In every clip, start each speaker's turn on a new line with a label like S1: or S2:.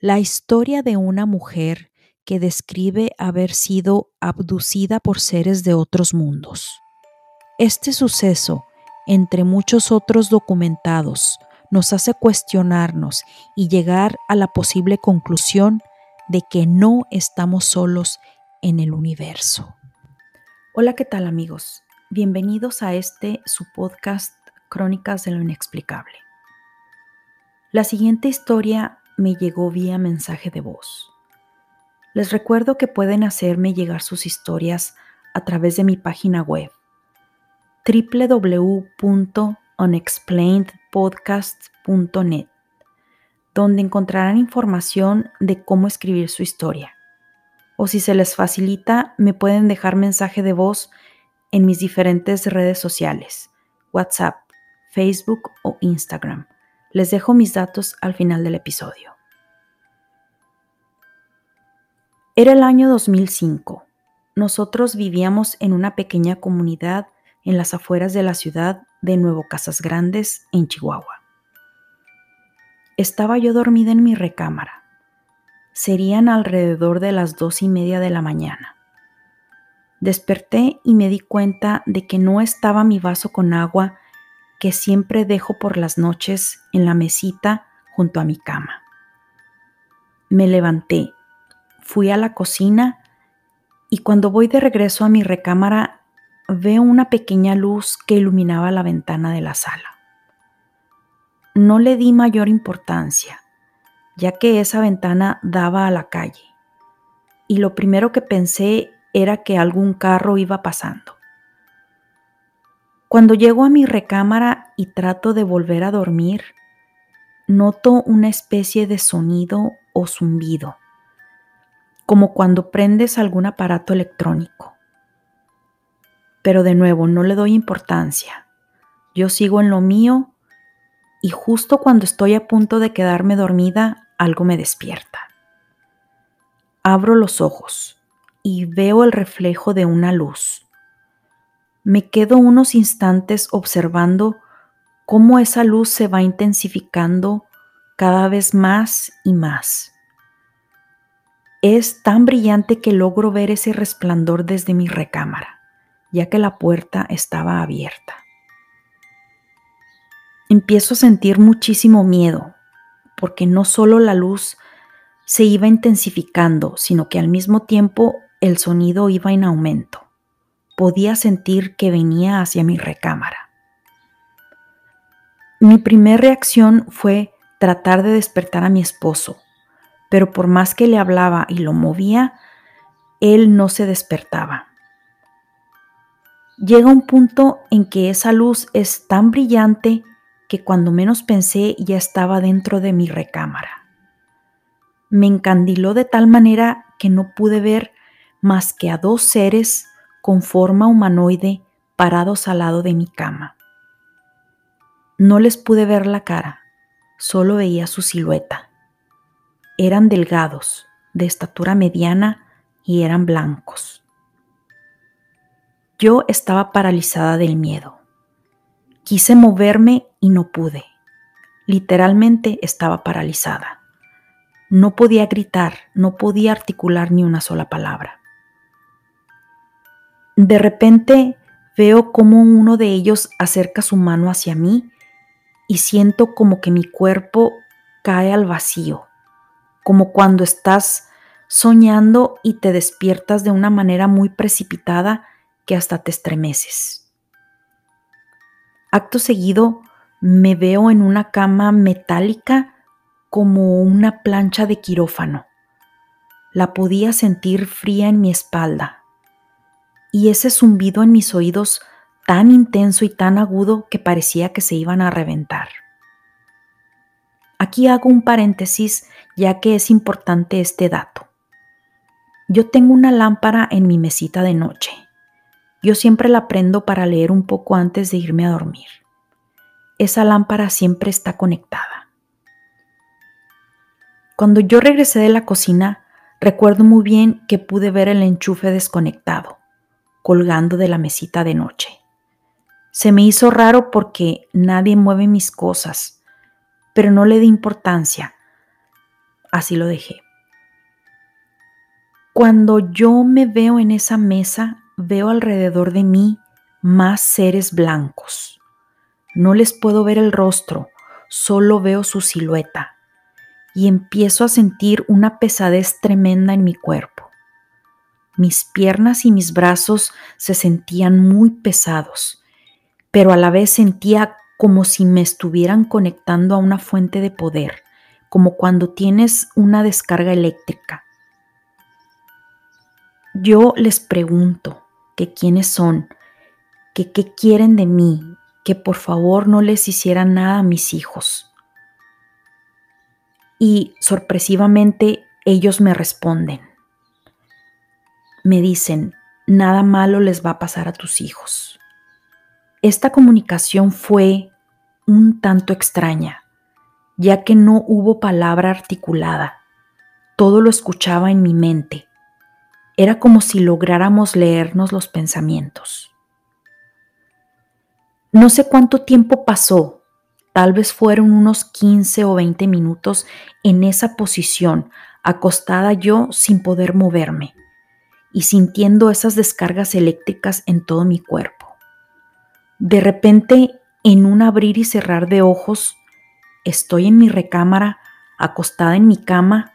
S1: la historia de una mujer que describe haber sido abducida por seres de otros mundos. Este suceso, entre muchos otros documentados, nos hace cuestionarnos y llegar a la posible conclusión de que no estamos solos en el universo. Hola, ¿qué tal amigos? Bienvenidos a este su podcast Crónicas de lo Inexplicable. La siguiente historia me llegó vía mensaje de voz. Les recuerdo que pueden hacerme llegar sus historias a través de mi página web www.unexplainedpodcast.net, donde encontrarán información de cómo escribir su historia. O si se les facilita, me pueden dejar mensaje de voz en mis diferentes redes sociales, WhatsApp, Facebook o Instagram. Les dejo mis datos al final del episodio. Era el año 2005. Nosotros vivíamos en una pequeña comunidad en las afueras de la ciudad de Nuevo Casas Grandes, en Chihuahua. Estaba yo dormida en mi recámara. Serían alrededor de las dos y media de la mañana. Desperté y me di cuenta de que no estaba mi vaso con agua que siempre dejo por las noches en la mesita junto a mi cama. Me levanté, fui a la cocina y cuando voy de regreso a mi recámara veo una pequeña luz que iluminaba la ventana de la sala. No le di mayor importancia, ya que esa ventana daba a la calle, y lo primero que pensé era que algún carro iba pasando. Cuando llego a mi recámara y trato de volver a dormir, noto una especie de sonido o zumbido, como cuando prendes algún aparato electrónico. Pero de nuevo, no le doy importancia. Yo sigo en lo mío y justo cuando estoy a punto de quedarme dormida, algo me despierta. Abro los ojos y veo el reflejo de una luz me quedo unos instantes observando cómo esa luz se va intensificando cada vez más y más. Es tan brillante que logro ver ese resplandor desde mi recámara, ya que la puerta estaba abierta. Empiezo a sentir muchísimo miedo, porque no solo la luz se iba intensificando, sino que al mismo tiempo el sonido iba en aumento podía sentir que venía hacia mi recámara. Mi primera reacción fue tratar de despertar a mi esposo, pero por más que le hablaba y lo movía, él no se despertaba. Llega un punto en que esa luz es tan brillante que cuando menos pensé ya estaba dentro de mi recámara. Me encandiló de tal manera que no pude ver más que a dos seres con forma humanoide parados al lado de mi cama. No les pude ver la cara, solo veía su silueta. Eran delgados, de estatura mediana y eran blancos. Yo estaba paralizada del miedo. Quise moverme y no pude. Literalmente estaba paralizada. No podía gritar, no podía articular ni una sola palabra. De repente veo como uno de ellos acerca su mano hacia mí y siento como que mi cuerpo cae al vacío, como cuando estás soñando y te despiertas de una manera muy precipitada que hasta te estremeces. Acto seguido me veo en una cama metálica como una plancha de quirófano. La podía sentir fría en mi espalda y ese zumbido en mis oídos tan intenso y tan agudo que parecía que se iban a reventar. Aquí hago un paréntesis ya que es importante este dato. Yo tengo una lámpara en mi mesita de noche. Yo siempre la prendo para leer un poco antes de irme a dormir. Esa lámpara siempre está conectada. Cuando yo regresé de la cocina, recuerdo muy bien que pude ver el enchufe desconectado colgando de la mesita de noche. Se me hizo raro porque nadie mueve mis cosas, pero no le di importancia. así lo dejé. Cuando yo me veo en esa mesa, veo alrededor de mí más seres blancos. No les puedo ver el rostro, solo veo su silueta y empiezo a sentir una pesadez tremenda en mi cuerpo. Mis piernas y mis brazos se sentían muy pesados, pero a la vez sentía como si me estuvieran conectando a una fuente de poder, como cuando tienes una descarga eléctrica. Yo les pregunto que quiénes son, que qué quieren de mí, que por favor no les hiciera nada a mis hijos. Y sorpresivamente ellos me responden. Me dicen, nada malo les va a pasar a tus hijos. Esta comunicación fue un tanto extraña, ya que no hubo palabra articulada. Todo lo escuchaba en mi mente. Era como si lográramos leernos los pensamientos. No sé cuánto tiempo pasó, tal vez fueron unos 15 o 20 minutos en esa posición, acostada yo sin poder moverme y sintiendo esas descargas eléctricas en todo mi cuerpo. De repente, en un abrir y cerrar de ojos, estoy en mi recámara, acostada en mi cama,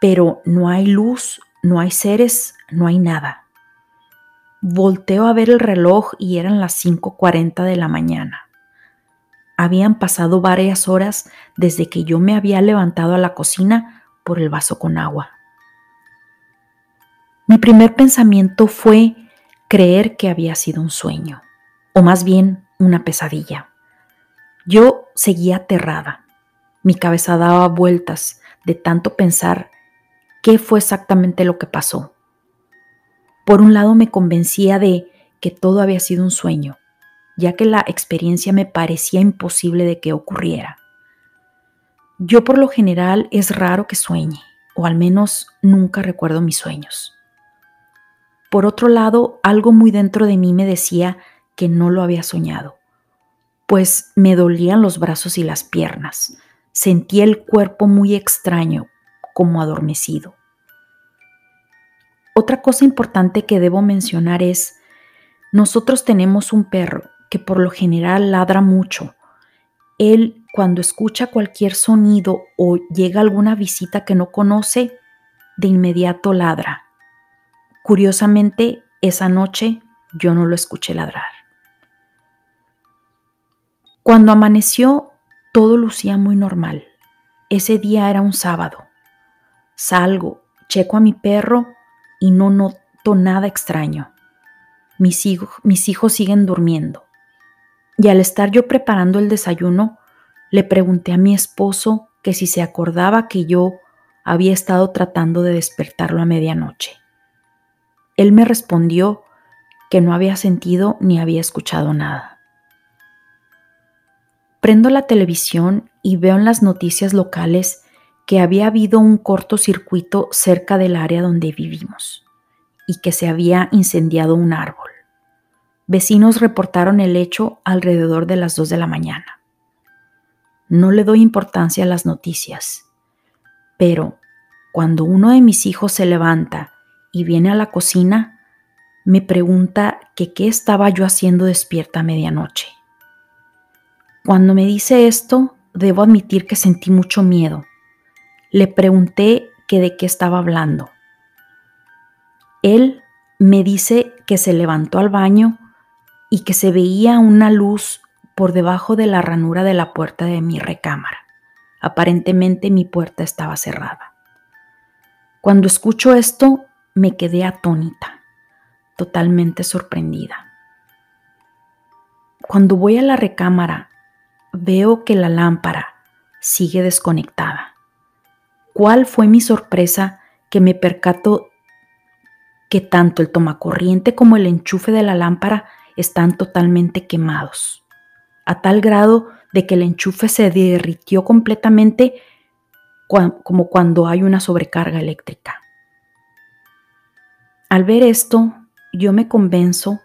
S1: pero no hay luz, no hay seres, no hay nada. Volteo a ver el reloj y eran las 5.40 de la mañana. Habían pasado varias horas desde que yo me había levantado a la cocina por el vaso con agua. Mi primer pensamiento fue creer que había sido un sueño, o más bien una pesadilla. Yo seguía aterrada. Mi cabeza daba vueltas de tanto pensar qué fue exactamente lo que pasó. Por un lado me convencía de que todo había sido un sueño, ya que la experiencia me parecía imposible de que ocurriera. Yo por lo general es raro que sueñe, o al menos nunca recuerdo mis sueños. Por otro lado, algo muy dentro de mí me decía que no lo había soñado, pues me dolían los brazos y las piernas, sentía el cuerpo muy extraño, como adormecido. Otra cosa importante que debo mencionar es, nosotros tenemos un perro que por lo general ladra mucho. Él cuando escucha cualquier sonido o llega alguna visita que no conoce, de inmediato ladra. Curiosamente, esa noche yo no lo escuché ladrar. Cuando amaneció, todo lucía muy normal. Ese día era un sábado. Salgo, checo a mi perro y no noto nada extraño. Mis, hijos siguen durmiendo. Y al estar yo preparando el desayuno, le pregunté a mi esposo que si se acordaba que yo había estado tratando de despertarlo a medianoche. Él me respondió que no había sentido ni había escuchado nada. Prendo la televisión y veo en las noticias locales que había habido un cortocircuito cerca del área donde vivimos y que se había incendiado un árbol. Vecinos reportaron el hecho alrededor de las 2 de la mañana. No le doy importancia a las noticias, pero cuando uno de mis hijos se levanta y viene a la cocina, me pregunta que qué estaba yo haciendo despierta a medianoche. Cuando me dice esto, debo admitir que sentí mucho miedo le pregunté que de qué estaba hablando. Él me dice que se levantó al baño y que se veía una luz por debajo de la ranura de la puerta de mi recámara. Aparentemente mi puerta estaba cerrada. Cuando escucho esto, me quedé atónita, totalmente sorprendida. Cuando voy a la recámara, veo que la lámpara sigue desconectada. ¿Cuál fue mi sorpresa que me percato que tanto el tomacorriente como el enchufe de la lámpara están totalmente quemados, a tal grado de que el enchufe se derritió completamente como cuando hay una sobrecarga eléctrica. Al ver esto, yo me convenzo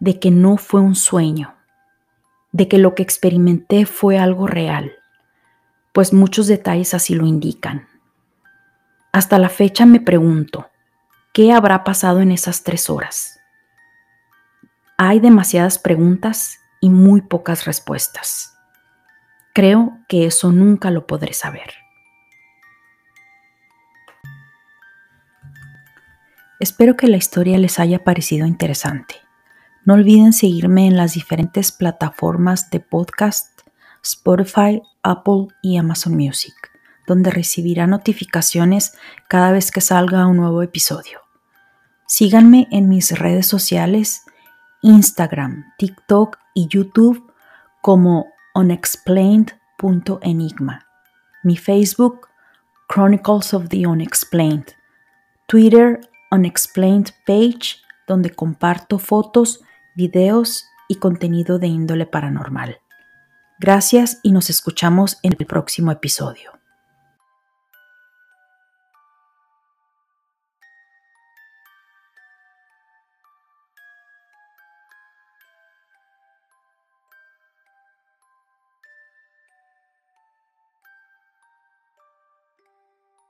S1: de que no fue un sueño, de que lo que experimenté fue algo real pues muchos detalles así lo indican. Hasta la fecha me pregunto, ¿qué habrá pasado en esas tres horas? Hay demasiadas preguntas y muy pocas respuestas. Creo que eso nunca lo podré saber. Espero que la historia les haya parecido interesante. No olviden seguirme en las diferentes plataformas de podcast, Spotify, Apple y Amazon Music, donde recibirá notificaciones cada vez que salga un nuevo episodio. Síganme en mis redes sociales, Instagram, TikTok y YouTube como unexplained.enigma. Mi Facebook, Chronicles of the Unexplained. Twitter, Unexplained Page, donde comparto fotos, videos y contenido de índole paranormal. Gracias y nos escuchamos en el próximo episodio.